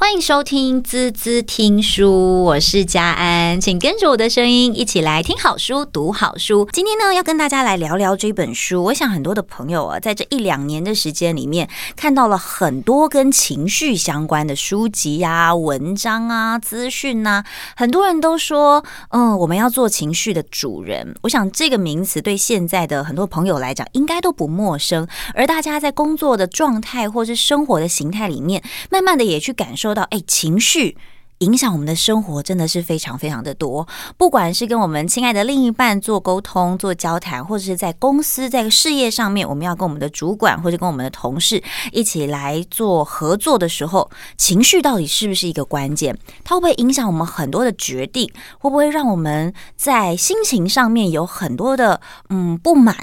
欢迎收听滋滋听书，我是佳安，请跟着我的声音一起来听好书、读好书。今天呢，要跟大家来聊聊这本书。我想很多的朋友啊，在这一两年的时间里面，看到了很多跟情绪相关的书籍啊、文章啊、资讯啊。很多人都说，嗯，我们要做情绪的主人。我想这个名词对现在的很多朋友来讲，应该都不陌生。而大家在工作的状态或是生活的形态里面，慢慢的也去感受。说到哎，情绪影响我们的生活真的是非常非常的多。不管是跟我们亲爱的另一半做沟通、做交谈，或者是在公司、在事业上面，我们要跟我们的主管或者跟我们的同事一起来做合作的时候，情绪到底是不是一个关键？它会不会影响我们很多的决定？会不会让我们在心情上面有很多的嗯不满、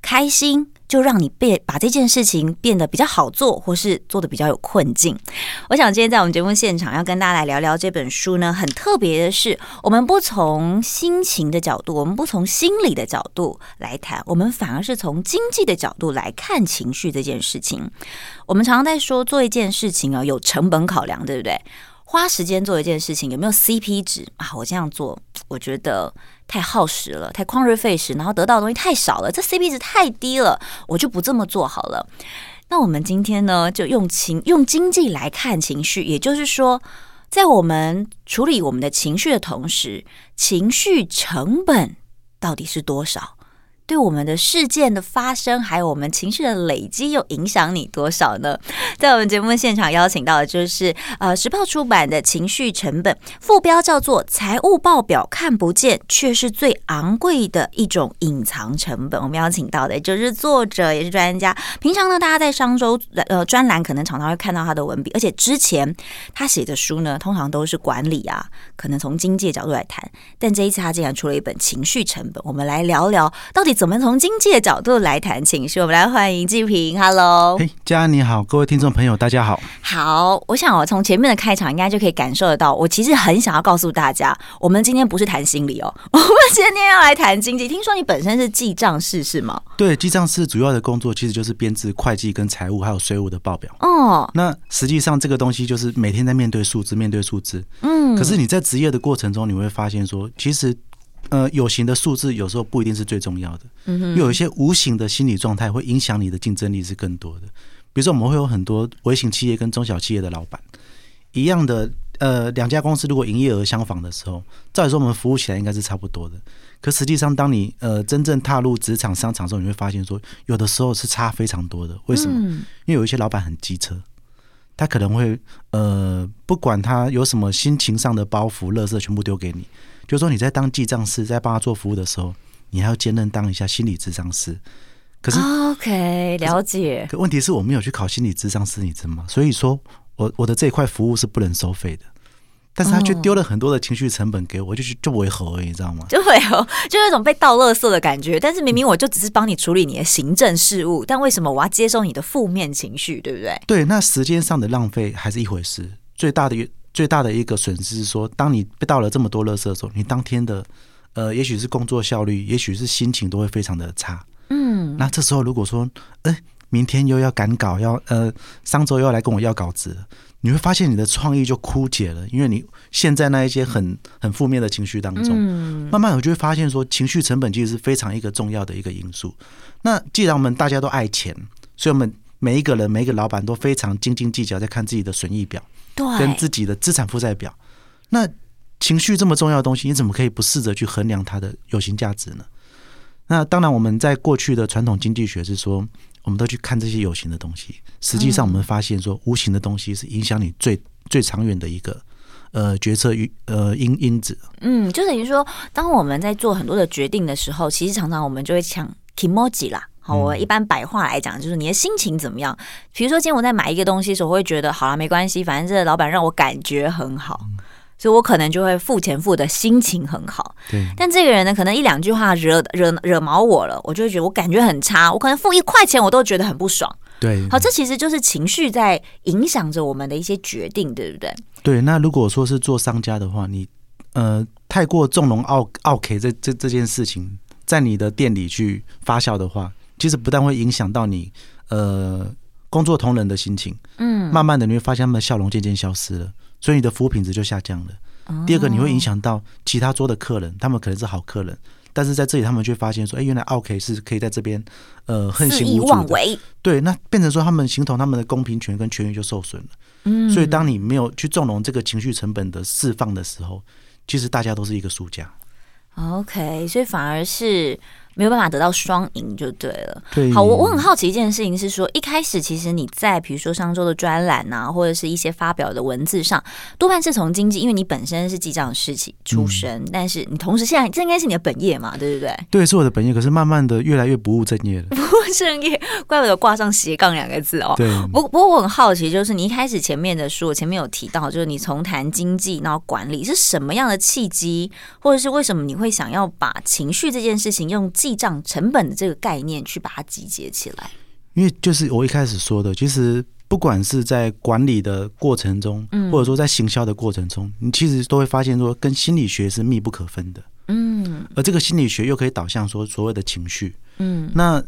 开心？就让你变把这件事情变得比较好做，或是做得比较有困境。我想今天在我们节目现场要跟大家来聊聊这本书呢，很特别的是，我们不从心情的角度，我们不从心理的角度来谈，我们反而是从经济的角度来看情绪这件事情。我们常常在说做一件事情啊，有成本考量，对不对？花时间做一件事情有没有 CP 值啊？我这样做，我觉得太耗时了，太旷日费时，然后得到的东西太少了，这 CP 值太低了，我就不这么做好了。那我们今天呢，就用情用经济来看情绪，也就是说，在我们处理我们的情绪的同时，情绪成本到底是多少？对我们的事件的发生，还有我们情绪的累积，又影响你多少呢？在我们节目现场邀请到的就是呃时报出版的《情绪成本》，副标叫做“财务报表看不见，却是最昂贵的一种隐藏成本”。我们邀请到的就是作者，也是专家。平常呢，大家在商周呃专栏可能常常会看到他的文笔，而且之前他写的书呢，通常都是管理啊，可能从经济角度来谈。但这一次他竟然出了一本《情绪成本》，我们来聊聊到底。怎么从经济的角度来谈情绪？我们来欢迎季平，Hello，嘿，佳安你好，各位听众朋友，大家好。好，我想我从前面的开场应该就可以感受得到，我其实很想要告诉大家，我们今天不是谈心理哦，我们今天要来谈经济。听说你本身是记账师是吗？对，记账师主要的工作其实就是编制会计跟财务还有税务的报表。哦，那实际上这个东西就是每天在面对数字，面对数字。嗯，可是你在职业的过程中，你会发现说，其实。呃，有形的数字有时候不一定是最重要的，嗯哼，又有一些无形的心理状态会影响你的竞争力是更多的。比如说，我们会有很多微型企业跟中小企业的老板一样的，呃，两家公司如果营业额相仿的时候，照理说我们服务起来应该是差不多的。可实际上，当你呃真正踏入职场商场的时候，你会发现说，有的时候是差非常多的。为什么？因为有一些老板很机车，他可能会呃，不管他有什么心情上的包袱、乐色，全部丢给你。就是说你在当记账师，在帮他做服务的时候，你还要兼任当一下心理咨商师。可是，OK，了解。可问题是我没有去考心理咨商师，你知道吗？所以说我我的这一块服务是不能收费的。但是他却丢了很多的情绪成本给我，就是就违和而已，你知道吗？就违和，就有一种被倒垃圾的感觉。但是明明我就只是帮你处理你的行政事务，但为什么我要接受你的负面情绪？对不对？对，那时间上的浪费还是一回事。最大的最大的一个损失是说，当你被倒了这么多垃圾的时候，你当天的呃，也许是工作效率，也许是心情都会非常的差。嗯，那这时候如果说，哎、欸，明天又要赶稿，要呃，上周又要来跟我要稿子，你会发现你的创意就枯竭了，因为你陷在那一些很很负面的情绪当中。嗯，慢慢我就会发现说，情绪成本其实是非常一个重要的一个因素。那既然我们大家都爱钱，所以我们每一个人每一个老板都非常斤斤计较，在看自己的损益表。跟自己的资产负债表，那情绪这么重要的东西，你怎么可以不试着去衡量它的有形价值呢？那当然，我们在过去的传统经济学是说，我们都去看这些有形的东西。实际上，我们发现说，无形的东西是影响你最最长远的一个呃决策与呃因因子。嗯，就等于说，当我们在做很多的决定的时候，其实常常我们就会抢 kimoji 啦。好，我一般白话来讲，就是你的心情怎么样？比如说，今天我在买一个东西的时候，我会觉得好了，没关系，反正这个老板让我感觉很好，所以我可能就会付钱付的心情很好。对。但这个人呢，可能一两句话惹惹惹毛我了，我就会觉得我感觉很差，我可能付一块钱我都觉得很不爽。对。好，这其实就是情绪在影响着我们的一些决定，对不对？对。那如果说是做商家的话，你呃太过纵容奥奥 K 这这这件事情，在你的店里去发酵的话。其实不但会影响到你，呃，工作同仁的心情，嗯，慢慢的你会发现他们的笑容渐渐消失了，所以你的服务品质就下降了。哦、第二个，你会影响到其他桌的客人，他们可能是好客人，但是在这里他们却发现说，哎，原来奥 K 是可以在这边呃横行无阻的，对，那变成说他们形同他们的公平权跟权益就受损了。嗯，所以当你没有去纵容这个情绪成本的释放的时候，其实大家都是一个输家。OK，所以反而是。没有办法得到双赢就对了。对，好，我我很好奇一件事情是说，一开始其实你在比如说上周的专栏啊，或者是一些发表的文字上，多半是从经济，因为你本身是记账师起出身，嗯、但是你同时现在 这应该是你的本业嘛，对不对？对，是我的本业，可是慢慢的越来越不务正业了。不务正业，怪不得挂上斜杠两个字哦。对。不不过我很好奇，就是你一开始前面的书，我前面有提到，就是你从谈经济然后管理是什么样的契机，或者是为什么你会想要把情绪这件事情用记账成本的这个概念去把它集结起来，因为就是我一开始说的，其实不管是在管理的过程中，嗯，或者说在行销的过程中，你其实都会发现说，跟心理学是密不可分的，嗯，而这个心理学又可以导向说所谓的情绪，嗯，那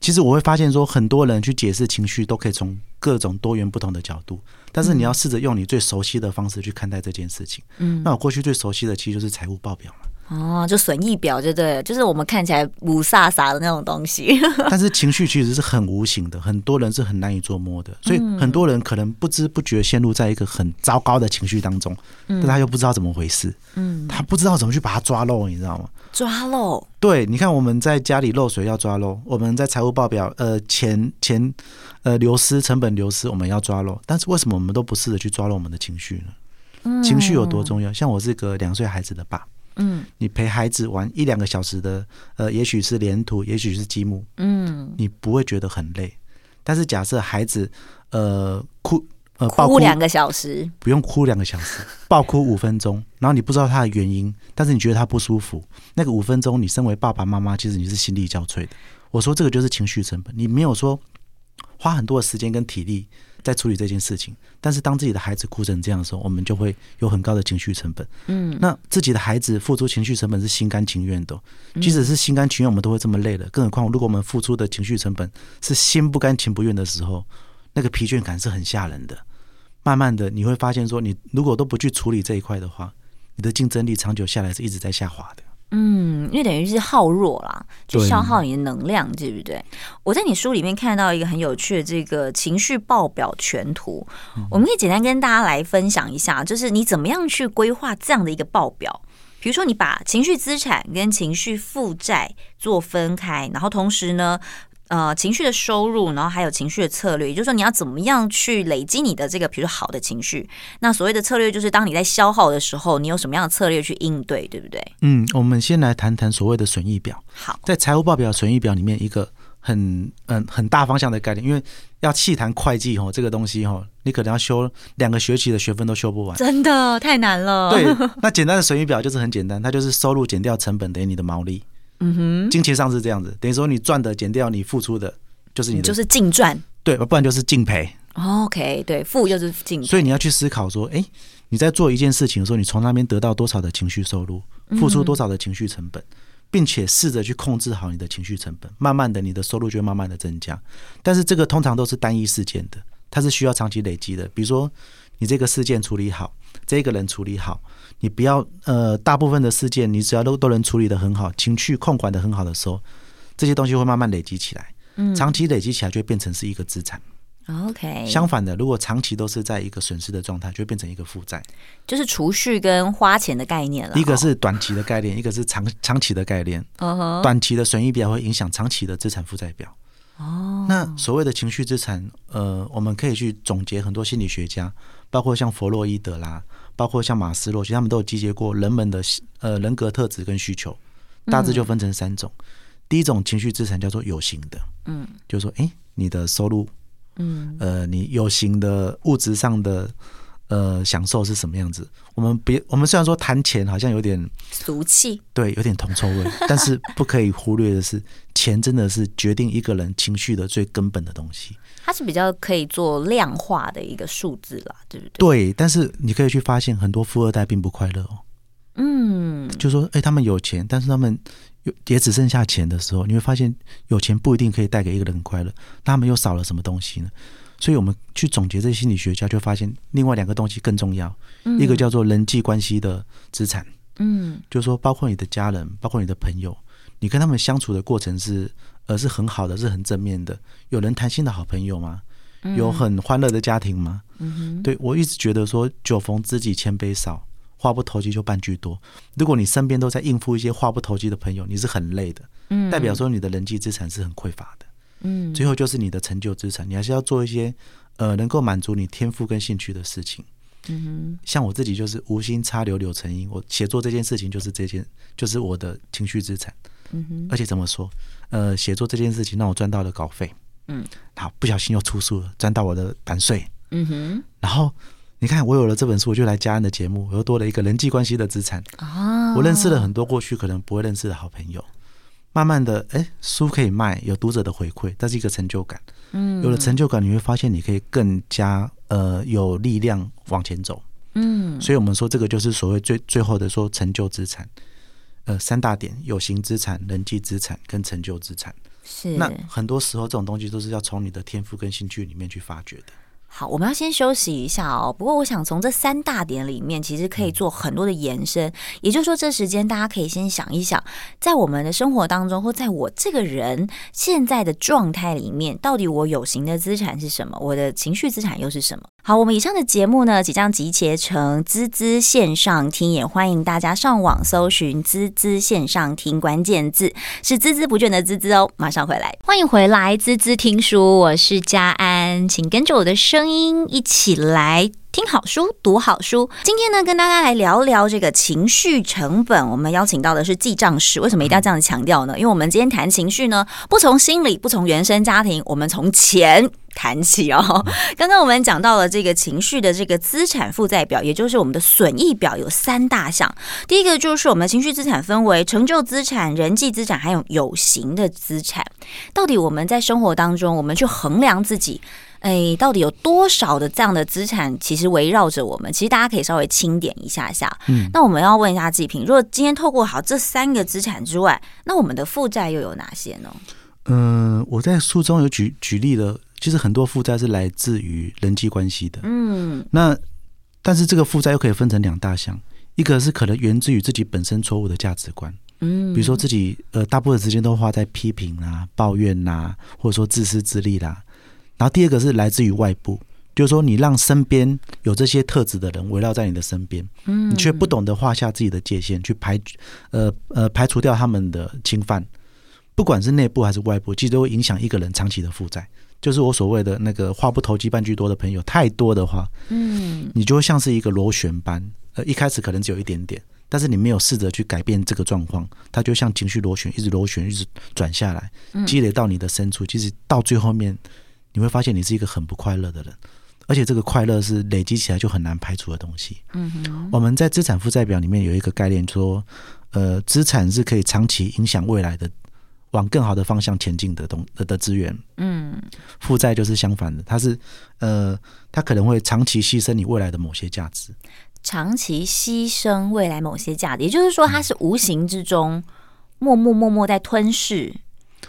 其实我会发现说，很多人去解释情绪，都可以从各种多元不同的角度，但是你要试着用你最熟悉的方式去看待这件事情，嗯，那我过去最熟悉的其实就是财务报表。嘛。哦，就损益表，就对，就是我们看起来五煞煞的那种东西。但是情绪其实是很无形的，很多人是很难以捉摸的，所以很多人可能不知不觉陷入在一个很糟糕的情绪当中，但他又不知道怎么回事，嗯，他不知道怎么去把它抓漏，你知道吗？抓漏？对，你看我们在家里漏水要抓漏，我们在财务报表，呃，钱钱呃流失，成本流失，我们要抓漏，但是为什么我们都不试着去抓漏我们的情绪呢？情绪有多重要？像我是个两岁孩子的爸。嗯，你陪孩子玩一两个小时的，呃，也许是连图，也许是积木，嗯，你不会觉得很累。但是假设孩子，呃，哭，呃，爆哭两个小时，不用哭两个小时，爆哭五分钟，然后你不知道他的原因，但是你觉得他不舒服，那个五分钟，你身为爸爸妈妈，其实你是心力交瘁的。我说这个就是情绪成本，你没有说花很多的时间跟体力。在处理这件事情，但是当自己的孩子哭成这样的时候，我们就会有很高的情绪成本。嗯，那自己的孩子付出情绪成本是心甘情愿的，即使是心甘情愿，我们都会这么累了。更何况，如果我们付出的情绪成本是心不甘情不愿的时候，那个疲倦感是很吓人的。慢慢的，你会发现说，你如果都不去处理这一块的话，你的竞争力长久下来是一直在下滑的。嗯，因为等于是耗弱啦，就消耗你的能量，对不对？我在你书里面看到一个很有趣的这个情绪报表全图，我们可以简单跟大家来分享一下，就是你怎么样去规划这样的一个报表。比如说，你把情绪资产跟情绪负债做分开，然后同时呢，呃，情绪的收入，然后还有情绪的策略，也就是说，你要怎么样去累积你的这个，比如说好的情绪。那所谓的策略，就是当你在消耗的时候，你有什么样的策略去应对，对不对？嗯，我们先来谈谈所谓的损益表。好，在财务报表损益表里面，一个很嗯很大方向的概念，因为要细谈会计哦，这个东西哦，你可能要修两个学期的学分都修不完，真的太难了。对，那简单的损益表就是很简单，它就是收入减掉成本等于你的毛利。嗯哼，金钱上是这样子，等于说你赚的减掉你付出的，就是你的，就是净赚，对，不然就是净赔。OK，对，负就是净。所以你要去思考说，哎，你在做一件事情的时候，你从那边得到多少的情绪收入，付出多少的情绪成本，并且试着去控制好你的情绪成本，慢慢的你的收入就会慢慢的增加。但是这个通常都是单一事件的，它是需要长期累积的。比如说你这个事件处理好，这个人处理好。你不要呃，大部分的事件，你只要都都能处理得很好，情绪控管得很好的时候，这些东西会慢慢累积起来。嗯，长期累积起来就会变成是一个资产。OK。相反的，如果长期都是在一个损失的状态，就会变成一个负债。就是储蓄跟花钱的概念了。一个是短期的概念，一个是长长期的概念。Uh-huh. 短期的损益表会影响长期的资产负债表。哦。那所谓的情绪资产，呃，我们可以去总结很多心理学家，包括像弗洛伊德啦。包括像马斯洛，其实他们都有集结过人们的呃人格特质跟需求，大致就分成三种。嗯、第一种情绪资产叫做有形的，嗯，就是说，哎、欸，你的收入，嗯，呃，你有形的物质上的呃享受是什么样子？我们别，我们虽然说谈钱好像有点俗气，对，有点铜臭味，但是不可以忽略的是，钱真的是决定一个人情绪的最根本的东西。它是比较可以做量化的一个数字啦，对不对？对，但是你可以去发现，很多富二代并不快乐哦。嗯，就说，哎，他们有钱，但是他们有也只剩下钱的时候，你会发现有钱不一定可以带给一个人快乐，那他们又少了什么东西呢？所以我们去总结这些心理学家就发现，另外两个东西更重要，一个叫做人际关系的资产，嗯，就是说包括你的家人，包括你的朋友，你跟他们相处的过程是，呃，是很好的，是很正面的，有人谈心的好朋友吗？有很欢乐的家庭吗？嗯哼，对，我一直觉得说，酒逢知己千杯少，话不投机就半句多。如果你身边都在应付一些话不投机的朋友，你是很累的，嗯，代表说你的人际资产是很匮乏的，嗯，最后就是你的成就资产，你还是要做一些呃能够满足你天赋跟兴趣的事情，嗯哼，像我自己就是无心插柳柳成荫，我写作这件事情就是这件，就是我的情绪资产，嗯哼，而且怎么说，呃，写作这件事情让我赚到了稿费。嗯，好，不小心又出书了，赚到我的版税。嗯哼，然后你看，我有了这本书，我就来嘉恩的节目，我又多了一个人际关系的资产。哦，我认识了很多过去可能不会认识的好朋友。慢慢的，哎，书可以卖，有读者的回馈，这是一个成就感。嗯，有了成就感，你会发现你可以更加呃有力量往前走。嗯，所以我们说这个就是所谓最最后的说成就资产。呃，三大点：有形资产、人际资产跟成就资产。是，那很多时候这种东西都是要从你的天赋跟兴趣里面去发掘的。好，我们要先休息一下哦。不过，我想从这三大点里面，其实可以做很多的延伸。嗯、也就是说，这时间大家可以先想一想，在我们的生活当中，或在我这个人现在的状态里面，到底我有形的资产是什么？我的情绪资产又是什么？好，我们以上的节目呢，即将集结成滋滋线上听，也欢迎大家上网搜寻“滋滋线上听”关键字，是孜孜不倦的滋滋哦。马上回来，欢迎回来，滋滋听书，我是佳安，请跟着我的声。声音一起来听好书，读好书。今天呢，跟大家来聊聊这个情绪成本。我们邀请到的是记账师。为什么一定要这样强调呢？因为我们今天谈情绪呢，不从心理，不从原生家庭，我们从钱谈起哦。刚刚我们讲到了这个情绪的这个资产负债表，也就是我们的损益表，有三大项。第一个就是我们情绪资产分为成就资产、人际资产，还有有形的资产。到底我们在生活当中，我们去衡量自己。哎，到底有多少的这样的资产，其实围绕着我们？其实大家可以稍微清点一下下。嗯，那我们要问一下季平，如果今天透过好这三个资产之外，那我们的负债又有哪些呢？嗯、呃，我在书中有举举例了，其实很多负债是来自于人际关系的。嗯，那但是这个负债又可以分成两大项，一个是可能源自于自己本身错误的价值观。嗯，比如说自己呃，大部分时间都花在批评啊、抱怨呐、啊，或者说自私自利啦。然后第二个是来自于外部，就是说你让身边有这些特质的人围绕在你的身边，嗯，你却不懂得画下自己的界限，去排，呃呃排除掉他们的侵犯，不管是内部还是外部，其实都会影响一个人长期的负债。就是我所谓的那个话不投机半句多的朋友太多的话，嗯，你就会像是一个螺旋般，呃，一开始可能只有一点点，但是你没有试着去改变这个状况，它就像情绪螺旋，一直螺旋，一直转下来，积累到你的深处，其实到最后面。你会发现你是一个很不快乐的人，而且这个快乐是累积起来就很难排除的东西。嗯哼，我们在资产负债表里面有一个概念说，呃，资产是可以长期影响未来的，往更好的方向前进的东的的资源。嗯，负债就是相反的，它是呃，它可能会长期牺牲你未来的某些价值，长期牺牲未来某些价值，也就是说，它是无形之中默默默默在吞噬。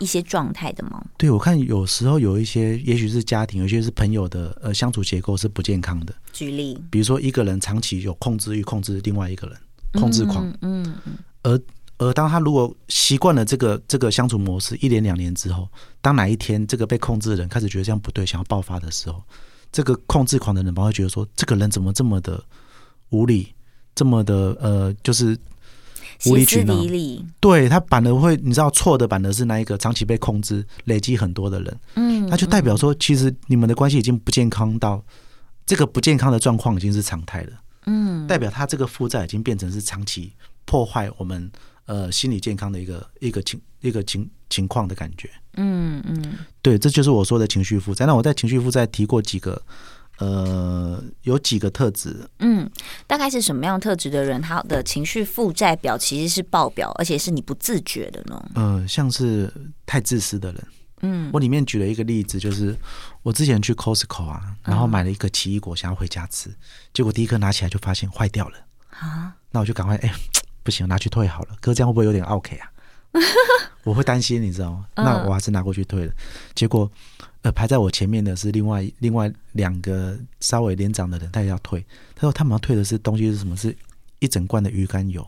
一些状态的吗？对，我看有时候有一些，也许是家庭，有些是朋友的，呃，相处结构是不健康的。举例，比如说一个人长期有控制欲，控制另外一个人，控制狂，嗯嗯，嗯，而而当他如果习惯了这个这个相处模式一年两年之后，当哪一天这个被控制的人开始觉得这样不对，想要爆发的时候，这个控制狂的人反而会觉得说，这个人怎么这么的无理，这么的呃，就是。无理取闹，对他反而会，你知道错的反而是那一个长期被控制、累积很多的人，嗯，那就代表说，其实你们的关系已经不健康到这个不健康的状况已经是常态了，嗯，代表他这个负债已经变成是长期破坏我们呃心理健康的一个一个情一个情情况的感觉，嗯嗯，对，这就是我说的情绪负债。那我在情绪负债提过几个。呃，有几个特质，嗯，大概是什么样特质的人，他的情绪负债表其实是爆表，而且是你不自觉的呢？呃，像是太自私的人，嗯，我里面举了一个例子，就是我之前去 Costco 啊，然后买了一个奇异果，想要回家吃，结果第一颗拿起来就发现坏掉了啊，那我就赶快哎、欸，不行，拿去退好了。可是这样会不会有点 OK 啊？我会担心，你知道吗？那我还是拿过去退了。结果，呃，排在我前面的是另外另外两个稍微年长的人，他也要退。他说他们要退的是东西是什么？是一整罐的鱼肝油。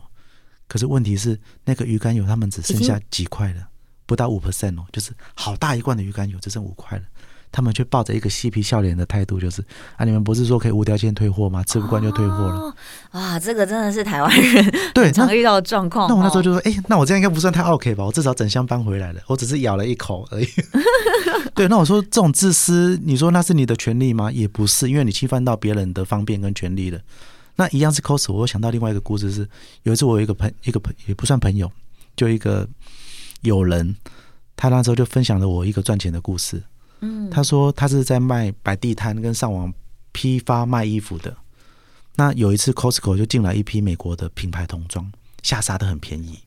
可是问题是，那个鱼肝油他们只剩下几块了，不到五 percent 哦，就是好大一罐的鱼肝油只剩五块了。他们却抱着一个嬉皮笑脸的态度，就是啊，你们不是说可以无条件退货吗？吃不惯就退货了。哦。啊，这个真的是台湾人对常遇到的状况。那我那时候就说，哎、欸，那我这样应该不算太 OK 吧？我至少整箱搬回来了，我只是 咬了一口而已。对，那我说这种自私，你说那是你的权利吗？也不是，因为你侵犯到别人的方便跟权利了。那一样是 cos。我想到另外一个故事是，有一次我有一个朋一个朋也不算朋友，就一个友人，他那时候就分享了我一个赚钱的故事。他说他是在卖摆地摊跟上网批发卖衣服的。那有一次 Costco 就进来一批美国的品牌童装，下杀的很便宜。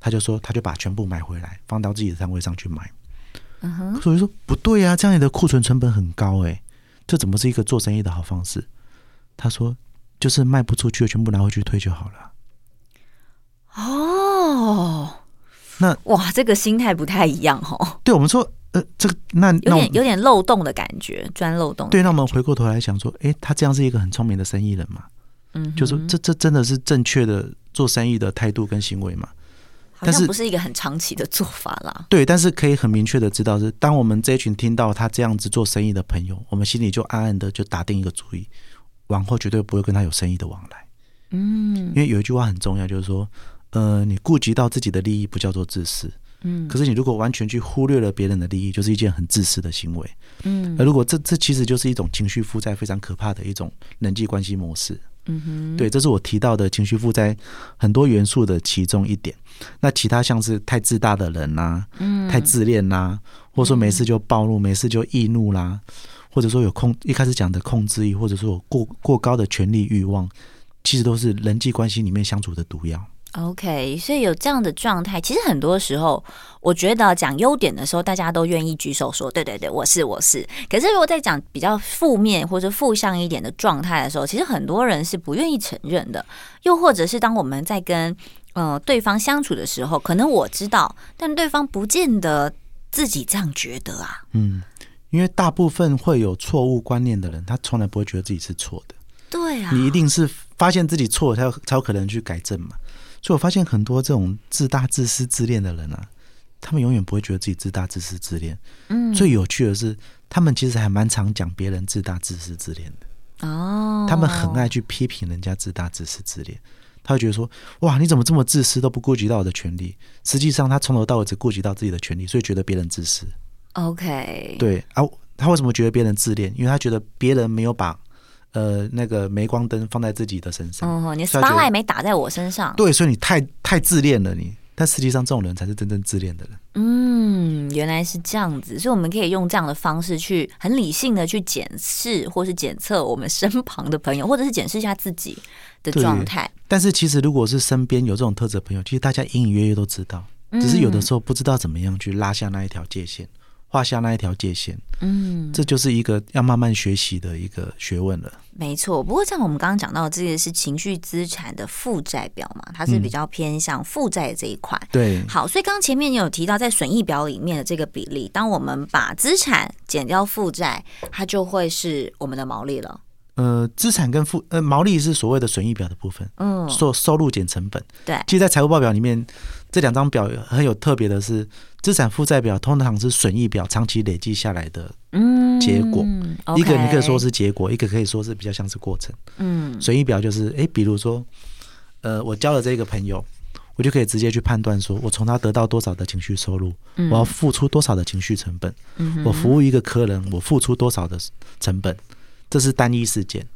他就说他就把全部买回来，放到自己的摊位上去卖。嗯哼，所以说不对啊，这样你的库存成本很高诶，这怎么是一个做生意的好方式？他说就是卖不出去的全部拿回去退就好了。哦，那哇，这个心态不太一样哦。对我们说。呃，这个那，有点有点漏洞的感觉，钻漏洞。对，那我们回过头来想说，哎，他这样是一个很聪明的生意人嘛？嗯，就是这这真的是正确的做生意的态度跟行为嘛？但是不是一个很长期的做法啦。对，但是可以很明确的知道是，当我们这一群听到他这样子做生意的朋友，我们心里就暗暗的就打定一个主意，往后绝对不会跟他有生意的往来。嗯，因为有一句话很重要，就是说，呃，你顾及到自己的利益，不叫做自私。嗯，可是你如果完全去忽略了别人的利益，就是一件很自私的行为。嗯，而如果这这其实就是一种情绪负债非常可怕的一种人际关系模式。嗯哼，对，这是我提到的情绪负债很多元素的其中一点。那其他像是太自大的人呐、啊，嗯，太自恋啦、啊，或者说没事就暴怒，没事就易怒啦，或者说有控一开始讲的控制欲，或者说有过过高的权力欲望，其实都是人际关系里面相处的毒药。OK，所以有这样的状态，其实很多时候，我觉得讲优点的时候，大家都愿意举手说，对对对，我是我是。可是如果在讲比较负面或者负向一点的状态的时候，其实很多人是不愿意承认的。又或者是当我们在跟呃对方相处的时候，可能我知道，但对方不见得自己这样觉得啊。嗯，因为大部分会有错误观念的人，他从来不会觉得自己是错的。对啊，你一定是发现自己错，才有才有可能去改正嘛。所以我发现很多这种自大、自私、自恋的人啊，他们永远不会觉得自己自大、自私、自恋。嗯，最有趣的是，他们其实还蛮常讲别人自大、自私、自恋的。哦，他们很爱去批评人家自大、自私、自恋。他会觉得说：“哇，你怎么这么自私，都不顾及到我的权利？”实际上，他从头到尾只顾及到自己的权利，所以觉得别人自私。OK，对啊，他为什么觉得别人自恋？因为他觉得别人没有把。呃，那个镁光灯放在自己的身上，哦，你 spotlight 没打在我身上，对，所以你太太自恋了，你。但实际上，这种人才是真正自恋的人。嗯，原来是这样子，所以我们可以用这样的方式去很理性的去检视或是检测我们身旁的朋友，或者是检视一下自己的状态。但是，其实如果是身边有这种特质的朋友，其实大家隐隐约约都知道，只是有的时候不知道怎么样去拉下那一条界限。画下那一条界限，嗯，这就是一个要慢慢学习的一个学问了。没错，不过像我们刚刚讲到的，这个是情绪资产的负债表嘛，它是比较偏向负债这一块。对，好，所以刚刚前面你有提到在损益表里面的这个比例，当我们把资产减掉负债，它就会是我们的毛利了。呃，资产跟负呃毛利是所谓的损益表的部分，嗯，收收入减成本。对，其实，在财务报表里面，这两张表很有特别的是，资产负债表通常是损益表长期累积下来的结果。嗯，一个你可以说是结果，一个可以说是比较像是过程。嗯，损益表就是，哎，比如说，呃，我交了这个朋友，我就可以直接去判断说，我从他得到多少的情绪收入，我要付出多少的情绪成本，我服务一个客人，我付出多少的成本。这是单一事件，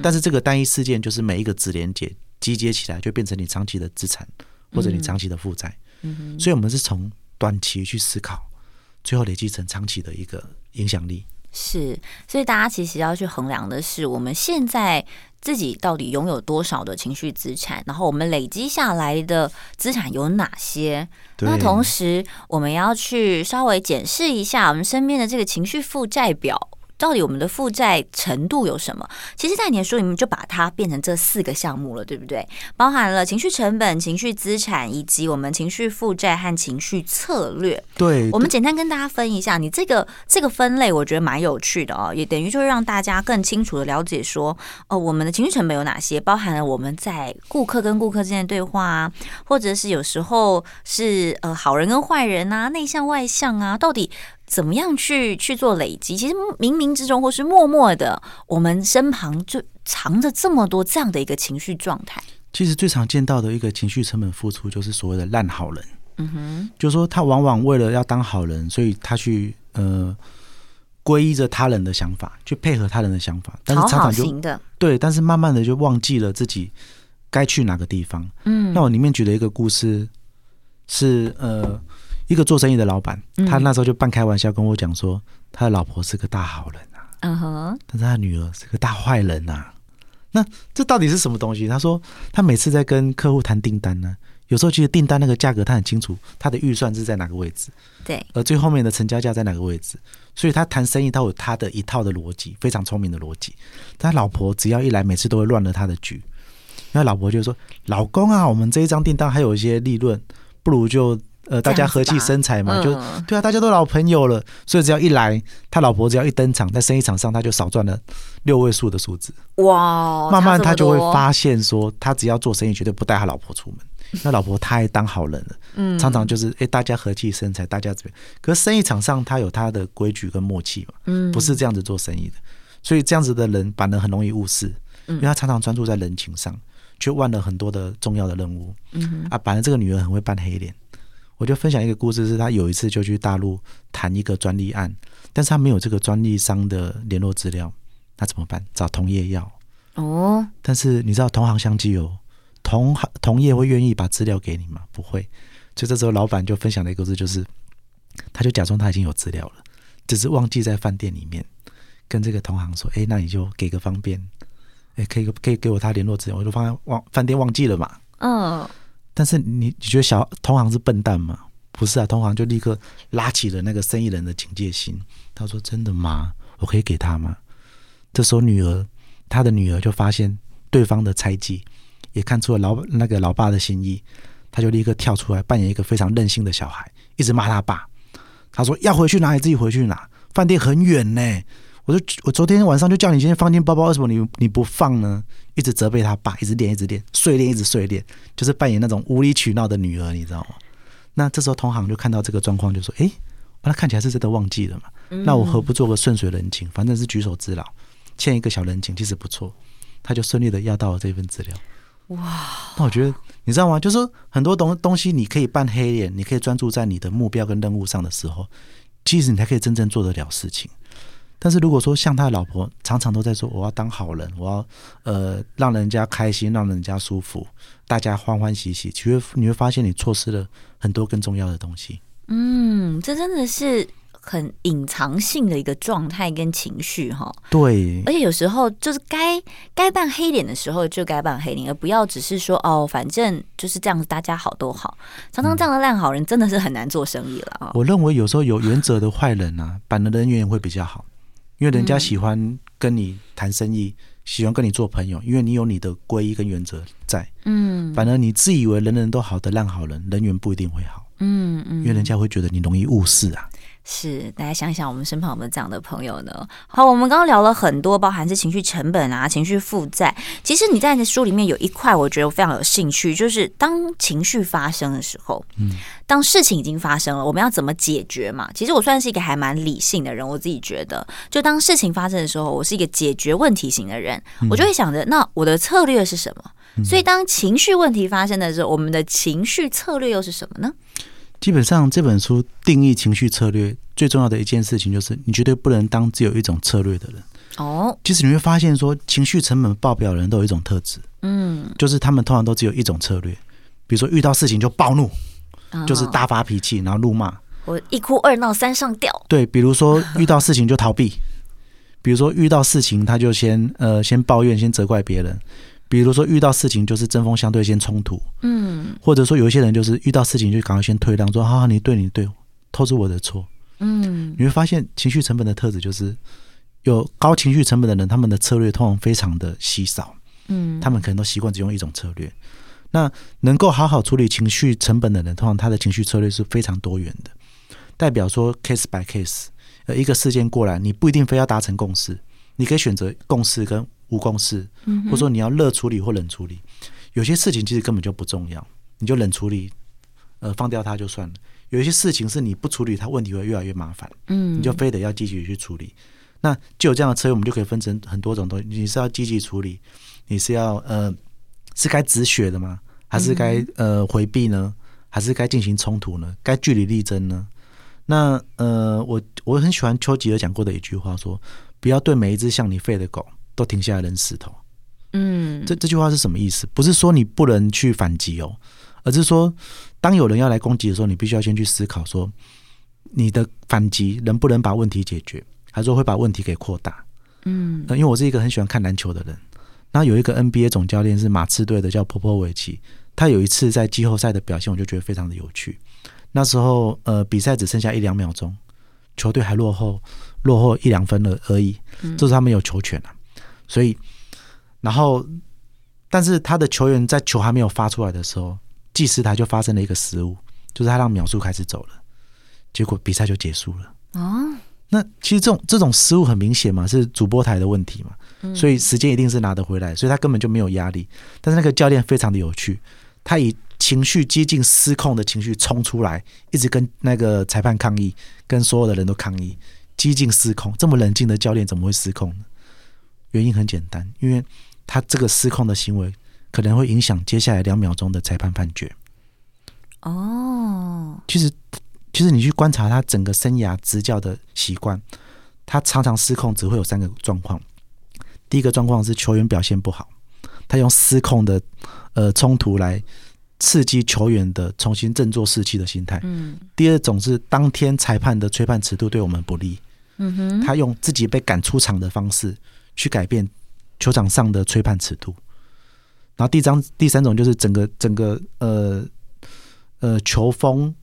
但是这个单一事件就是每一个子连接集结起来，就变成你长期的资产或者你长期的负债。所以，我们是从短期去思考，最后累积成长期的一个影响力。是，所以大家其实要去衡量的是，我们现在自己到底拥有多少的情绪资产，然后我们累积下来的资产有哪些？那同时，我们要去稍微检视一下我们身边的这个情绪负债表。到底我们的负债程度有什么？其实，在你的书里面就把它变成这四个项目了，对不对？包含了情绪成本、情绪资产以及我们情绪负债和情绪策略。对，我们简单跟大家分一下，你这个这个分类，我觉得蛮有趣的哦，也等于就是让大家更清楚的了解说，哦，我们的情绪成本有哪些，包含了我们在顾客跟顾客之间的对话啊，或者是有时候是呃好人跟坏人啊，内向外向啊，到底。怎么样去去做累积？其实冥冥之中或是默默的，我们身旁就藏着这么多这样的一个情绪状态。其实最常见到的一个情绪成本付出，就是所谓的烂好人。嗯哼，就是说他往往为了要当好人，所以他去呃皈依着他人的想法，去配合他人的想法，但是常常就对，但是慢慢的就忘记了自己该去哪个地方。嗯，那我里面举了一个故事，是呃。一个做生意的老板，他那时候就半开玩笑跟我讲说，他的老婆是个大好人啊，嗯哼，但是他女儿是个大坏人啊。那这到底是什么东西？他说他每次在跟客户谈订单呢，有时候其实订单那个价格他很清楚，他的预算是在哪个位置，对，而最后面的成交价在哪个位置，所以他谈生意他有他的一套的逻辑，非常聪明的逻辑。但他老婆只要一来，每次都会乱了他的局。那老婆就说：“老公啊，我们这一张订单还有一些利润，不如就。”呃，大家和气生财嘛，就对啊，大家都老朋友了，所以只要一来，他老婆只要一登场，在生意场上，他就少赚了六位数的数字。哇！慢慢他就会发现说，他只要做生意，绝对不带他老婆出门。那老婆太当好人了，嗯，常常就是哎，大家和气生财，大家这边。可是生意场上他有他的规矩跟默契嘛，嗯，不是这样子做生意的。所以这样子的人反而很容易误事，因为他常常专注在人情上，却忘了很多的重要的任务。嗯啊，反正这个女人很会扮黑脸。我就分享一个故事，是他有一次就去大陆谈一个专利案，但是他没有这个专利商的联络资料，那怎么办？找同业要哦。但是你知道同行相忌哦，同行同业会愿意把资料给你吗？不会。所以这时候老板就分享了一个故事，就是他就假装他已经有资料了，只是忘记在饭店里面跟这个同行说：“哎，那你就给个方便，哎，可以可以给我他联络资料，我就放在忘饭店忘记了嘛。”嗯。但是你你觉得小同行是笨蛋吗？不是啊，同行就立刻拉起了那个生意人的警戒心。他说：“真的吗？我可以给他吗？”这时候女儿，他的女儿就发现对方的猜忌，也看出了老那个老爸的心意，他就立刻跳出来扮演一个非常任性的小孩，一直骂他爸。他说：“要回去哪里自己回去哪，饭店很远呢。”我就我昨天晚上就叫你今天放进包包，为什么你你不放呢？一直责备他爸，一直练，一直练，碎练，一直碎练，就是扮演那种无理取闹的女儿，你知道吗？那这时候同行就看到这个状况，就说：“诶，那看起来是真的忘记了嘛？那我何不做个顺水人情？反正是举手之劳，欠一个小人情，其实不错。”他就顺利的要到了这份资料。哇！那我觉得你知道吗？就是很多东东西，你可以扮黑脸，你可以专注在你的目标跟任务上的时候，其实你才可以真正做得了事情。但是如果说像他的老婆常常都在说，我要当好人，我要呃让人家开心，让人家舒服，大家欢欢喜喜，其实你会发现你错失了很多更重要的东西。嗯，这真的是很隐藏性的一个状态跟情绪哈。对，而且有时候就是该该扮黑脸的时候就该扮黑脸，而不要只是说哦，反正就是这样子，大家好都好。常常这样的烂好人真的是很难做生意了啊。我认为有时候有原则的坏人啊，板的人缘会比较好。因为人家喜欢跟你谈生意，嗯、喜欢跟你做朋友，因为你有你的规矩跟原则在。嗯，反而你自以为人人都好的烂好人，人缘不一定会好。嗯嗯，因为人家会觉得你容易误事啊。是，大家想想，我们身旁有没有这样的朋友呢？好，我们刚刚聊了很多，包含是情绪成本啊、情绪负债。其实你在你的书里面有一块，我觉得我非常有兴趣，就是当情绪发生的时候，嗯，当事情已经发生了，我们要怎么解决嘛？其实我算是一个还蛮理性的人，我自己觉得，就当事情发生的时候，我是一个解决问题型的人，我就会想着，那我的策略是什么？所以当情绪问题发生的时候，我们的情绪策略又是什么呢？基本上这本书定义情绪策略最重要的一件事情，就是你绝对不能当只有一种策略的人。哦，其实你会发现说，情绪成本爆表的人都有一种特质，嗯，就是他们通常都只有一种策略，比如说遇到事情就暴怒，就是大发脾气，然后怒骂，我一哭二闹三上吊。对，比如说遇到事情就逃避，比如说遇到事情他就先呃先抱怨，先责怪别人。比如说遇到事情就是针锋相对，先冲突，嗯，或者说有一些人就是遇到事情就赶快先退让，说好好你对你对，都是我的错，嗯，你会发现情绪成本的特质就是有高情绪成本的人，他们的策略通常非常的稀少。嗯，他们可能都习惯只用一种策略。那能够好好处理情绪成本的人，通常他的情绪策略是非常多元的。代表说 case by case，呃，一个事件过来，你不一定非要达成共识，你可以选择共识跟无共识，或者说你要热处理或冷处理。有些事情其实根本就不重要，你就冷处理，呃，放掉它就算了。有一些事情是你不处理，它问题会越来越麻烦，嗯，你就非得要积极去处理。那就有这样的策略，我们就可以分成很多种东西。你是要积极处理，你是要呃，是该止血的吗？还是该呃回避呢？还是该进行冲突呢？该据理力争呢？那呃，我我很喜欢丘吉尔讲过的一句话，说不要对每一只向你吠的狗都停下来扔石头。嗯，这这句话是什么意思？不是说你不能去反击哦，而是说当有人要来攻击的时候，你必须要先去思考说，你的反击能不能把问题解决，还是说会把问题给扩大？嗯，因为我是一个很喜欢看篮球的人，然后有一个 NBA 总教练是马刺队的，叫波波维奇，他有一次在季后赛的表现，我就觉得非常的有趣。那时候，呃，比赛只剩下一两秒钟，球队还落后，落后一两分了而已。这是他们有球权啊，所以，然后，但是他的球员在球还没有发出来的时候，计时台就发生了一个失误，就是他让秒数开始走了，结果比赛就结束了。哦，那其实这种这种失误很明显嘛，是主播台的问题嘛，所以时间一定是拿得回来，所以他根本就没有压力。但是那个教练非常的有趣，他以情绪接近失控的情绪冲出来，一直跟那个裁判抗议，跟所有的人都抗议，接近失控。这么冷静的教练怎么会失控呢？原因很简单，因为他这个失控的行为可能会影响接下来两秒钟的裁判判决。哦，其实，其实你去观察他整个生涯执教的习惯，他常常失控只会有三个状况。第一个状况是球员表现不好，他用失控的呃冲突来。刺激球员的重新振作士气的心态。嗯，第二种是当天裁判的吹判尺度对我们不利。嗯哼，他用自己被赶出场的方式去改变球场上的吹判尺度。然后第张第三种就是整个整个呃呃球风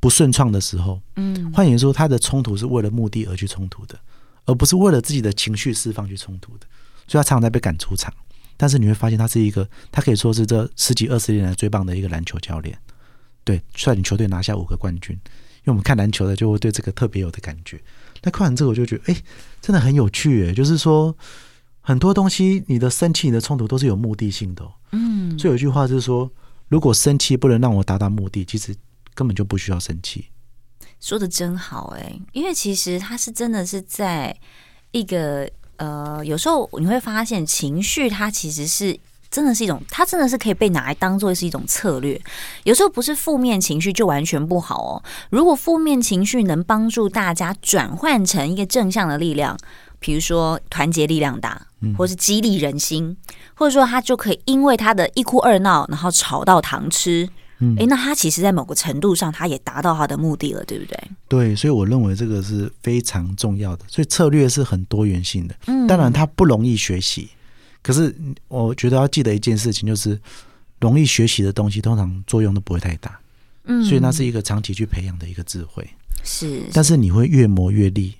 不顺畅的时候，嗯，换言说，他的冲突是为了目的而去冲突的，而不是为了自己的情绪释放去冲突的，所以他常常在被赶出场。但是你会发现，他是一个，他可以说是这十几二十年来最棒的一个篮球教练，对，率领球队拿下五个冠军。因为我们看篮球的就会对这个特别有的感觉。那看完之后，我就觉得，哎，真的很有趣，哎，就是说很多东西，你的生气、你的冲突都是有目的性的。嗯，所以有一句话就是说，如果生气不能让我达到目的，其实根本就不需要生气。说的真好，哎，因为其实他是真的是在一个。呃，有时候你会发现，情绪它其实是真的是一种，它真的是可以被拿来当做是一种策略。有时候不是负面情绪就完全不好哦。如果负面情绪能帮助大家转换成一个正向的力量，比如说团结力量大，或是激励人心，或者说他就可以因为他的一哭二闹，然后吵到糖吃。嗯，诶，那他其实，在某个程度上，他也达到他的目的了，对不对？对，所以我认为这个是非常重要的。所以策略是很多元性的，嗯，当然它不容易学习。可是我觉得要记得一件事情，就是容易学习的东西，通常作用都不会太大。嗯，所以那是一个长期去培养的一个智慧。是，但是你会越磨越利，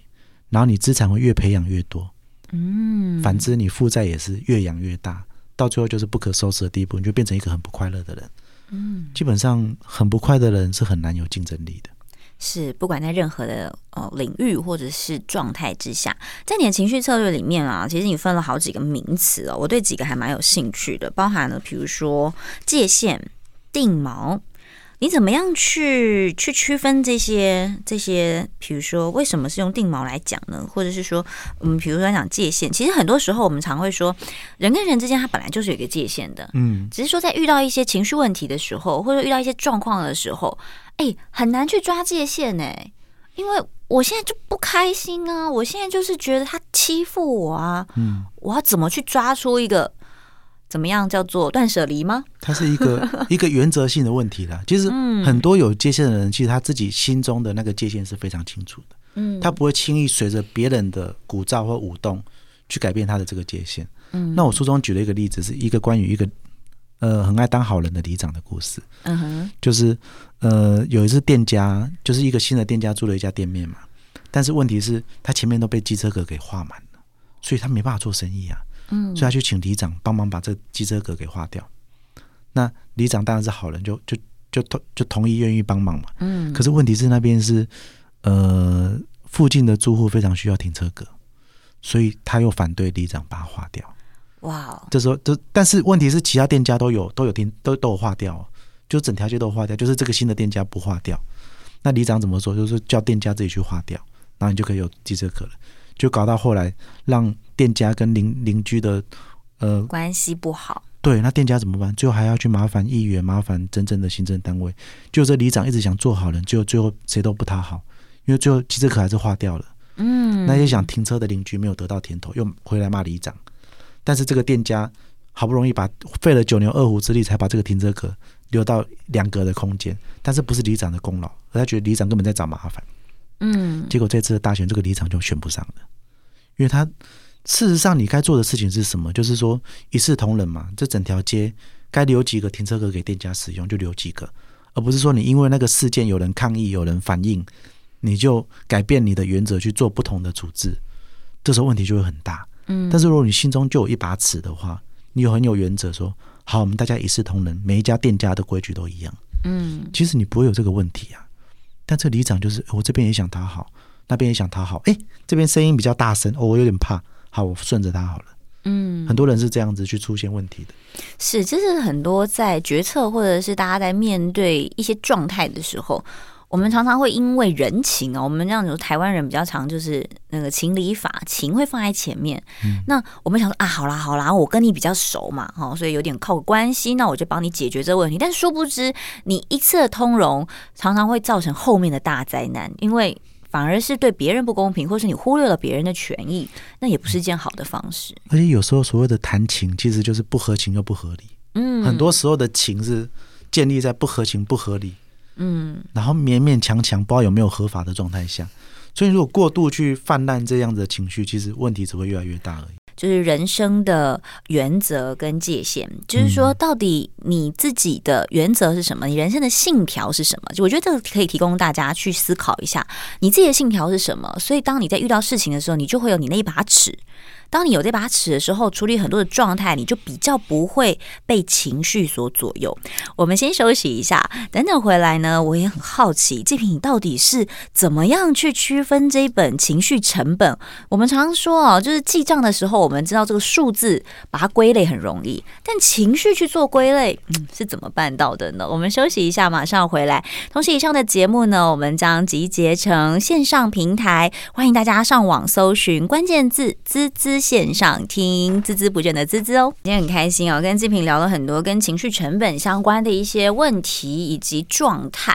然后你资产会越培养越多。嗯，反之，你负债也是越养越大，到最后就是不可收拾的地步，你就变成一个很不快乐的人。嗯，基本上很不快的人是很难有竞争力的。是，不管在任何的呃领域或者是状态之下，在你的情绪策略里面啊，其实你分了好几个名词哦，我对几个还蛮有兴趣的，包含了比如说界限、定锚。你怎么样去去区分这些这些？比如说，为什么是用定锚来讲呢？或者是说，嗯，比如说讲界限，其实很多时候我们常会说，人跟人之间他本来就是有一个界限的，嗯，只是说在遇到一些情绪问题的时候，或者遇到一些状况的时候，哎，很难去抓界限哎，因为我现在就不开心啊，我现在就是觉得他欺负我啊，嗯，我要怎么去抓出一个？怎么样叫做断舍离吗？它是一个 一个原则性的问题啦。其实很多有界限的人，其实他自己心中的那个界限是非常清楚的。嗯，他不会轻易随着别人的鼓噪或舞动去改变他的这个界限。嗯，那我书中举了一个例子，是一个关于一个呃很爱当好人的里长的故事。嗯哼，就是呃有一次店家，就是一个新的店家租了一家店面嘛，但是问题是，他前面都被机车格给画满了，所以他没办法做生意啊。嗯，所以他去请里长帮忙把这机车格给划掉。那里长当然是好人，就就就同就同意愿意帮忙嘛。嗯，可是问题是那边是呃附近的住户非常需要停车格，所以他又反对里长把它划掉。哇，这时候这但是问题是其他店家都有都有停都都有划掉，就整条街都划掉，就是这个新的店家不划掉。那里长怎么说？就是叫店家自己去划掉，然后你就可以有机车可了。就搞到后来，让店家跟邻邻居的呃关系不好。对，那店家怎么办？最后还要去麻烦议员，麻烦真正的行政单位。就这里长一直想做好人，最后最后谁都不讨好，因为最后机车可还是划掉了。嗯，那些想停车的邻居没有得到甜头，又回来骂里长。但是这个店家好不容易把费了九牛二虎之力才把这个停车格留到两格的空间，但是不是里长的功劳，而他觉得里长根本在找麻烦。嗯，结果这次的大选，这个里长就选不上了，因为他事实上你该做的事情是什么？就是说一视同仁嘛，这整条街该留几个停车格给店家使用就留几个，而不是说你因为那个事件有人抗议、有人反映，你就改变你的原则去做不同的处置，这时候问题就会很大。嗯，但是如果你心中就有一把尺的话，你有很有原则，说好，我们大家一视同仁，每一家店家的规矩都一样。嗯，其实你不会有这个问题啊。但这里长就是我这边也想讨好，那边也想讨好，哎，这边声音比较大声，哦，我有点怕，好，我顺着他好了。嗯，很多人是这样子去出现问题的。是，这是很多在决策或者是大家在面对一些状态的时候。我们常常会因为人情啊，我们这样子，台湾人比较常就是那个情理法，情会放在前面。嗯、那我们想说啊，好啦好啦，我跟你比较熟嘛，哈，所以有点靠关系，那我就帮你解决这个问题。但殊不知，你一次的通融，常常会造成后面的大灾难，因为反而是对别人不公平，或是你忽略了别人的权益，那也不是一件好的方式。而且有时候所谓的谈情，其实就是不合情又不合理。嗯，很多时候的情是建立在不合情不合理。嗯，然后勉勉强强，不知道有没有合法的状态下，所以如果过度去泛滥这样子的情绪，其实问题只会越来越大而已。就是人生的原则跟界限，就是说，到底你自己的原则是什么？你人生的信条是什么？就我觉得这个可以提供大家去思考一下，你自己的信条是什么？所以，当你在遇到事情的时候，你就会有你那一把尺。当你有这把尺的时候，处理很多的状态，你就比较不会被情绪所左右。我们先休息一下，等等回来呢，我也很好奇，纪平到底是怎么样去区分这一本情绪成本？我们常常说啊，就是记账的时候，我们知道这个数字把它归类很容易，但情绪去做归类，嗯，是怎么办到的呢？我们休息一下，马上回来。同时，以上的节目呢，我们将集结成线上平台，欢迎大家上网搜寻关键字“滋滋”。线上听孜孜不倦的孜孜哦，今天很开心哦，跟志平聊了很多跟情绪成本相关的一些问题以及状态。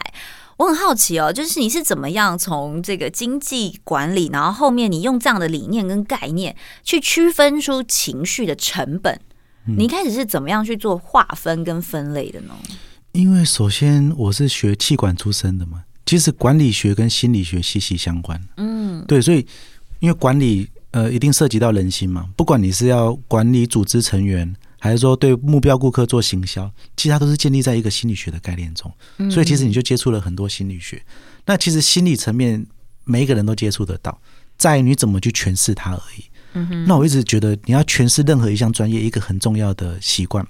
我很好奇哦，就是你是怎么样从这个经济管理，然后后面你用这样的理念跟概念去区分出情绪的成本？你一开始是怎么样去做划分跟分类的呢？因为首先我是学气管出身的嘛，其实管理学跟心理学息息相关。嗯，对，所以因为管理。呃，一定涉及到人心嘛。不管你是要管理组织成员，还是说对目标顾客做行销，其实它都是建立在一个心理学的概念中。所以其实你就接触了很多心理学。嗯、那其实心理层面每一个人都接触得到，在于你怎么去诠释它而已。嗯哼。那我一直觉得你要诠释任何一项专业，一个很重要的习惯，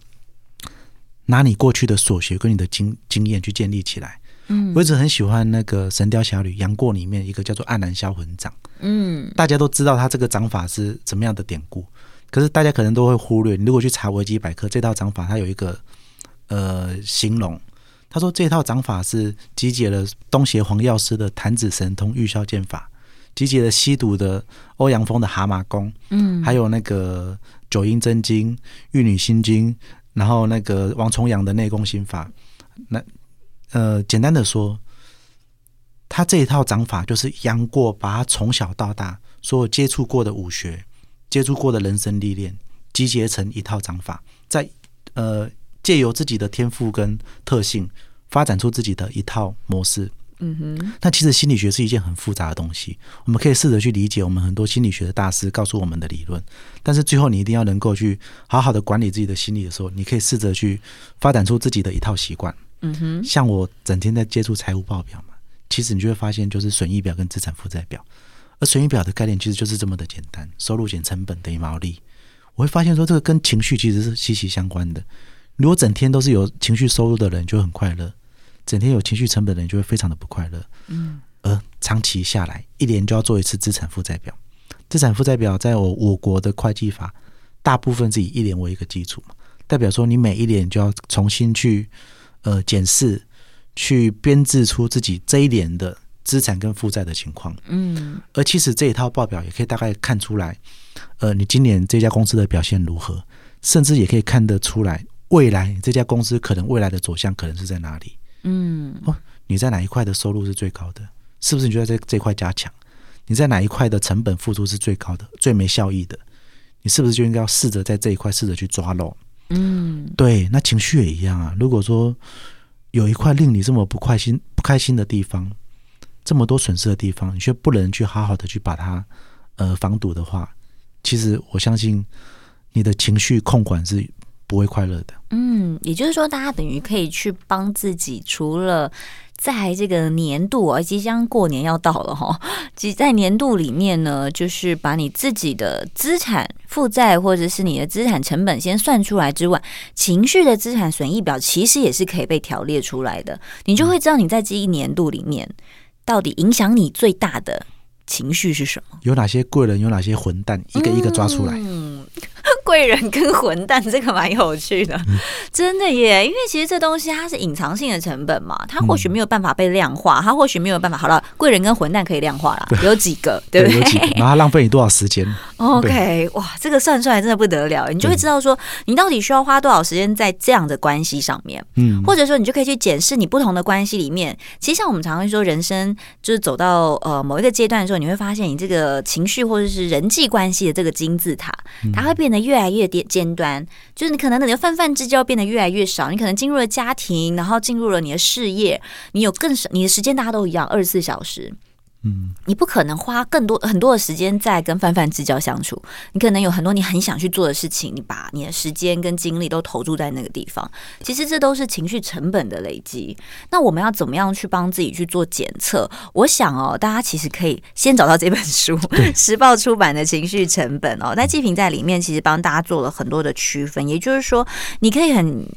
拿你过去的所学跟你的经经验去建立起来。嗯，我一直很喜欢那个《神雕侠侣》杨过里面一个叫做黯然销魂掌。嗯，大家都知道他这个掌法是怎么样的典故，可是大家可能都会忽略。你如果去查维基百科，这套掌法它有一个呃形容，他说这套掌法是集结了东邪黄药师的弹指神通玉箫剑法，集结了西毒的欧阳锋的蛤蟆功，嗯，还有那个九阴真经、玉女心经，然后那个王重阳的内功心法，那。呃，简单的说，他这一套掌法就是杨过把他从小到大所有接触过的武学、接触过的人生历练，集结成一套掌法，在呃借由自己的天赋跟特性，发展出自己的一套模式。嗯哼。那其实心理学是一件很复杂的东西，我们可以试着去理解我们很多心理学的大师告诉我们的理论，但是最后你一定要能够去好好的管理自己的心理的时候，你可以试着去发展出自己的一套习惯。哼，像我整天在接触财务报表嘛，其实你就会发现，就是损益表跟资产负债表。而损益表的概念其实就是这么的简单，收入减成本等于毛利。我会发现说，这个跟情绪其实是息息相关的。如果整天都是有情绪收入的人，就很快乐；整天有情绪成本的人，就会非常的不快乐。嗯，而长期下来，一年就要做一次资产负债表。资产负债表在我我国的会计法，大部分是以一年为一个基础嘛，代表说你每一年就要重新去呃检视，去编制出自己这一年的资产跟负债的情况。嗯，而其实这一套报表也可以大概看出来，呃，你今年这家公司的表现如何，甚至也可以看得出来。未来这家公司可能未来的走向可能是在哪里？嗯，哦，你在哪一块的收入是最高的？是不是你就在这这块加强？你在哪一块的成本付出是最高的、最没效益的？你是不是就应该要试着在这一块试着去抓漏？嗯，对，那情绪也一样啊。如果说有一块令你这么不开心、不开心的地方，这么多损失的地方，你却不能去好好的去把它呃防堵的话，其实我相信你的情绪控管是。不会快乐的。嗯，也就是说，大家等于可以去帮自己，除了在这个年度啊，即将过年要到了哈，即在年度里面呢，就是把你自己的资产负债或者是你的资产成本先算出来之外，情绪的资产损益表其实也是可以被条列出来的，你就会知道你在这一年度里面到底影响你最大的情绪是什么，有哪些贵人，有哪些混蛋，一个一个抓出来。嗯 贵人跟混蛋，这个蛮有趣的，真的耶！因为其实这东西它是隐藏性的成本嘛，它或许没有办法被量化，它或许没有办法。好了，贵人跟混蛋可以量化了，有几个，对不对？对，然后浪费你多少时间？OK，哇，这个算出来真的不得了，你就会知道说你到底需要花多少时间在这样的关系上面。嗯，或者说你就可以去检视你不同的关系里面。其实像我们常常说，人生就是走到呃某一个阶段的时候，你会发现你这个情绪或者是人际关系的这个金字塔，它会变越来越尖尖端，就是你可能你的泛泛之交变得越来越少，你可能进入了家庭，然后进入了你的事业，你有更少你的时间，大家都一样，二十四小时。嗯，你不可能花更多很多的时间在跟泛泛之交相处。你可能有很多你很想去做的事情，你把你的时间跟精力都投注在那个地方。其实这都是情绪成本的累积。那我们要怎么样去帮自己去做检测？我想哦，大家其实可以先找到这本书，《时报出版的情绪成本》哦。那季平在里面其实帮大家做了很多的区分，也就是说，你可以很。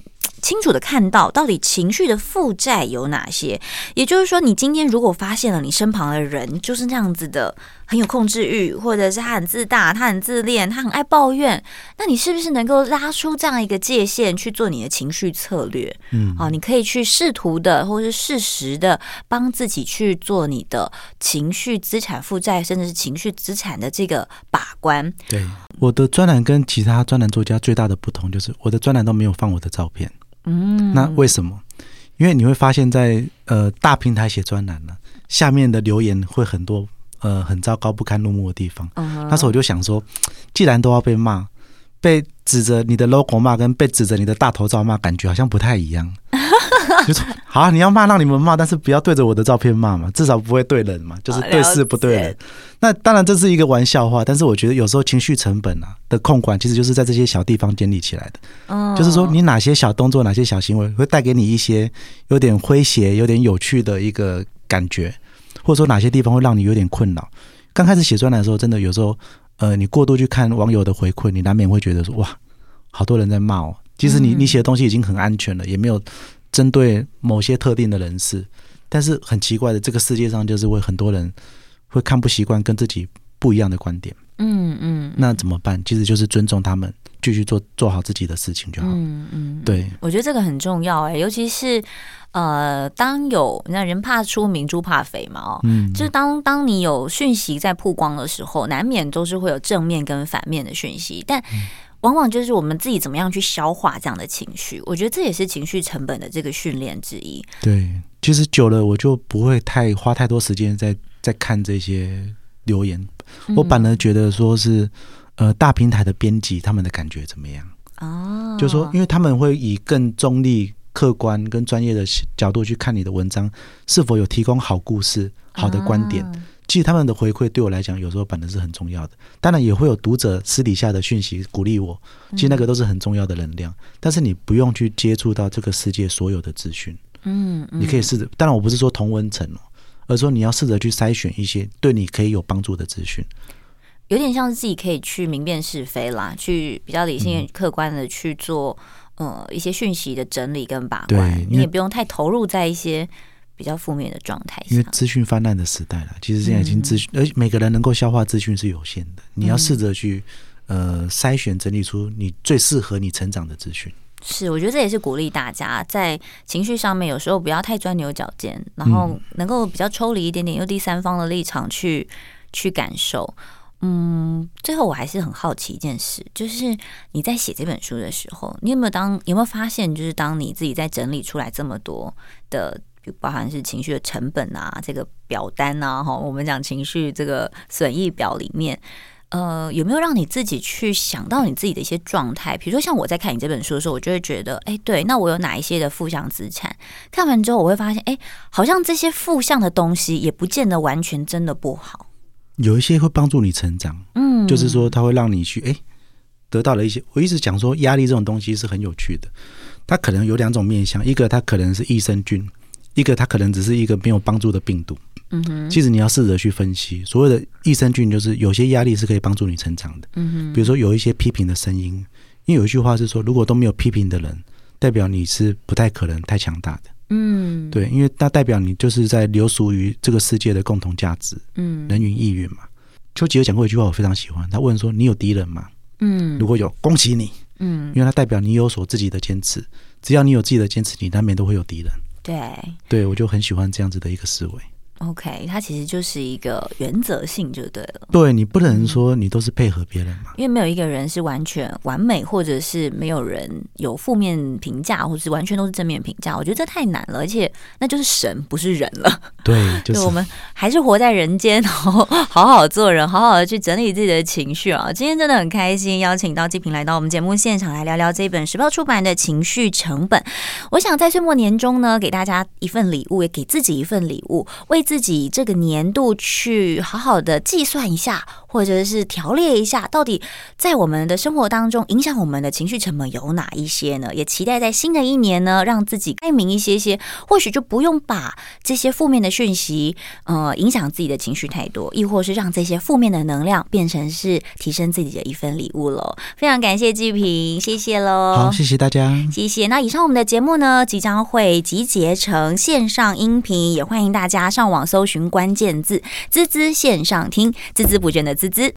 清楚的看到到底情绪的负债有哪些，也就是说，你今天如果发现了你身旁的人就是那样子的，很有控制欲，或者是他很自大，他很自恋，他很爱抱怨，那你是不是能够拉出这样一个界限去做你的情绪策略？嗯，好，你可以去试图的，或是适时的帮自己去做你的情绪资产负债，甚至是情绪资产的这个把关。对，我的专栏跟其他专栏作家最大的不同就是，我的专栏都没有放我的照片。嗯，那为什么？因为你会发现在呃大平台写专栏呢，下面的留言会很多，呃很糟糕不堪入目的地方。Uh-huh. 那时候我就想说，既然都要被骂，被指着你的 logo 骂，跟被指着你的大头照骂，感觉好像不太一样。就说好啊，你要骂让你们骂，但是不要对着我的照片骂嘛，至少不会对人嘛，就是对事不对人。那当然这是一个玩笑话，但是我觉得有时候情绪成本啊的控管，其实就是在这些小地方建立起来的。就是说你哪些小动作、哪些小行为会带给你一些有点诙谐、有点有趣的一个感觉，或者说哪些地方会让你有点困扰。刚开始写专栏的时候，真的有时候，呃，你过度去看网友的回馈，你难免会觉得说哇，好多人在骂哦。其实你你写的东西已经很安全了，也没有。针对某些特定的人士，但是很奇怪的，这个世界上就是会很多人会看不习惯跟自己不一样的观点。嗯嗯，那怎么办？其实就是尊重他们，继续做做好自己的事情就好。嗯嗯，对，我觉得这个很重要哎、欸，尤其是呃，当有那人怕出名，猪怕肥嘛哦，嗯，就是当当你有讯息在曝光的时候，难免都是会有正面跟反面的讯息，但。嗯往往就是我们自己怎么样去消化这样的情绪，我觉得这也是情绪成本的这个训练之一。对，其实久了我就不会太花太多时间在在看这些留言，我反而觉得说是呃大平台的编辑他们的感觉怎么样哦，就是说因为他们会以更中立、客观跟专业的角度去看你的文章是否有提供好故事、好的观点。其实他们的回馈对我来讲，有时候反而是很重要的。当然也会有读者私底下的讯息鼓励我，其实那个都是很重要的能量。但是你不用去接触到这个世界所有的资讯，嗯，你可以试着。当然我不是说同温层哦，而说你要试着去筛选一些对你可以有帮助的资讯。有点像是自己可以去明辨是非啦，去比较理性、客观的去做，呃，一些讯息的整理跟把关。你也不用太投入在一些比较负面的状态下。因为资讯泛滥的时代了，其实现在已经资讯，而、嗯、每个人能够消化资讯是有限的。你要试着去，呃，筛选整理出你最适合你成长的资讯。是，我觉得这也是鼓励大家在情绪上面，有时候不要太钻牛角尖，然后能够比较抽离一点点，用第三方的立场去去感受。嗯，最后我还是很好奇一件事，就是你在写这本书的时候，你有没有当有没有发现，就是当你自己在整理出来这么多的，包含是情绪的成本啊，这个表单啊，哈，我们讲情绪这个损益表里面，呃，有没有让你自己去想到你自己的一些状态？比如说，像我在看你这本书的时候，我就会觉得，哎，对，那我有哪一些的负向资产？看完之后，我会发现，哎，好像这些负向的东西也不见得完全真的不好。有一些会帮助你成长，嗯，就是说它会让你去哎得到了一些。我一直讲说压力这种东西是很有趣的，它可能有两种面向，一个它可能是益生菌，一个它可能只是一个没有帮助的病毒。嗯哼，其实你要试着去分析，所谓的益生菌就是有些压力是可以帮助你成长的。嗯哼，比如说有一些批评的声音，因为有一句话是说，如果都没有批评的人，代表你是不太可能太强大的。嗯，对，因为那代表你就是在流俗于这个世界的共同价值。嗯，人云亦云嘛。丘吉尔讲过一句话，我非常喜欢。他问说：“你有敌人吗？”嗯，如果有，恭喜你。嗯，因为他代表你有所自己的坚持。只要你有自己的坚持，你难免都会有敌人。对，对我就很喜欢这样子的一个思维。OK，它其实就是一个原则性就对了。对，你不能说你都是配合别人嘛，因为没有一个人是完全完美，或者是没有人有负面评价，或者是完全都是正面评价。我觉得这太难了，而且那就是神，不是人了。对，就是我们还是活在人间，然后好好做人，好好的去整理自己的情绪啊。今天真的很开心，邀请到季平来到我们节目现场来聊聊这一本时报出版的《情绪成本》。我想在岁末年终呢，给大家一份礼物，也给自己一份礼物，为自己这个年度去好好的计算一下，或者是条列一下，到底在我们的生活当中影响我们的情绪成本有哪一些呢？也期待在新的一年呢，让自己开明一些些，或许就不用把这些负面的讯息，呃，影响自己的情绪太多，亦或是让这些负面的能量变成是提升自己的一份礼物喽。非常感谢季平，谢谢喽。好，谢谢大家，谢谢。那以上我们的节目呢，即将会集结成线上音频，也欢迎大家上网搜寻关键字“滋滋线上听”，孜孜不倦的滋滋。